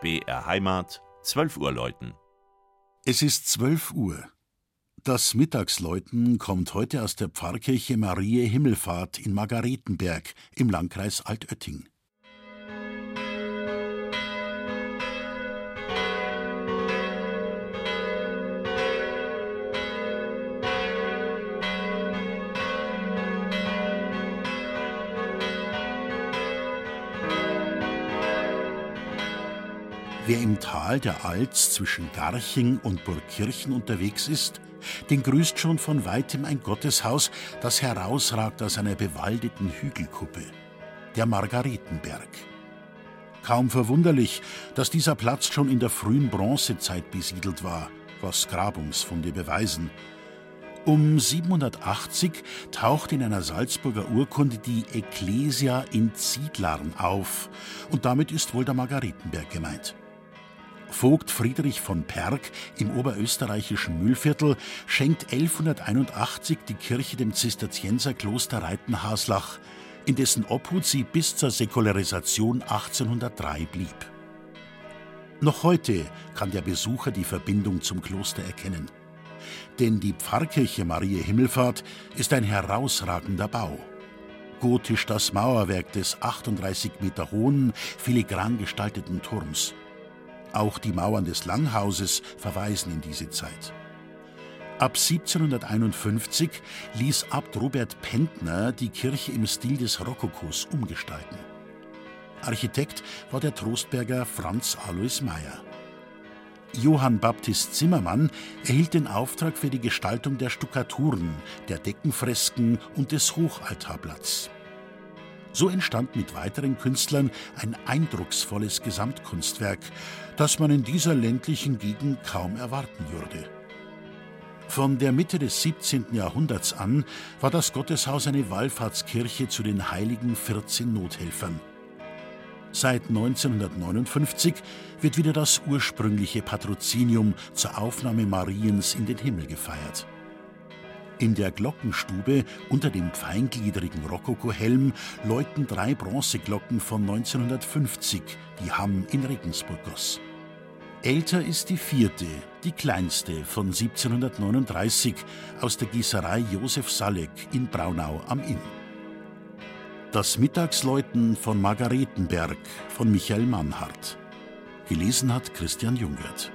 BR Heimat, 12 Uhr läuten. Es ist 12 Uhr. Das Mittagsläuten kommt heute aus der Pfarrkirche Marie Himmelfahrt in Margaretenberg im Landkreis Altötting. Wer im Tal der Alz zwischen Garching und Burgkirchen unterwegs ist, den grüßt schon von weitem ein Gotteshaus, das herausragt aus einer bewaldeten Hügelkuppe, der Margaretenberg. Kaum verwunderlich, dass dieser Platz schon in der frühen Bronzezeit besiedelt war, was Grabungsfunde beweisen. Um 780 taucht in einer Salzburger Urkunde die Ecclesia in Ziedlarn auf, und damit ist wohl der Margaretenberg gemeint. Vogt Friedrich von Perg im oberösterreichischen Mühlviertel schenkt 1181 die Kirche dem Zisterzienserkloster Reitenhaslach, in dessen Obhut sie bis zur Säkularisation 1803 blieb. Noch heute kann der Besucher die Verbindung zum Kloster erkennen. Denn die Pfarrkirche Marie Himmelfahrt ist ein herausragender Bau. Gotisch das Mauerwerk des 38 Meter hohen, filigran gestalteten Turms. Auch die Mauern des Langhauses verweisen in diese Zeit. Ab 1751 ließ Abt Robert Pentner die Kirche im Stil des Rokokos umgestalten. Architekt war der Trostberger Franz Alois Meyer. Johann Baptist Zimmermann erhielt den Auftrag für die Gestaltung der Stuckaturen, der Deckenfresken und des Hochaltarblatts. So entstand mit weiteren Künstlern ein eindrucksvolles Gesamtkunstwerk, das man in dieser ländlichen Gegend kaum erwarten würde. Von der Mitte des 17. Jahrhunderts an war das Gotteshaus eine Wallfahrtskirche zu den heiligen 14 Nothelfern. Seit 1959 wird wieder das ursprüngliche Patrozinium zur Aufnahme Mariens in den Himmel gefeiert. In der Glockenstube unter dem feingliedrigen Rokokohelm läuten drei Bronzeglocken von 1950, die Hamm in Regensburg goss. Älter ist die vierte, die kleinste von 1739 aus der Gießerei Josef Salek in Braunau am Inn. Das Mittagsläuten von Margaretenberg von Michael Mannhardt. Gelesen hat Christian Jungwirth.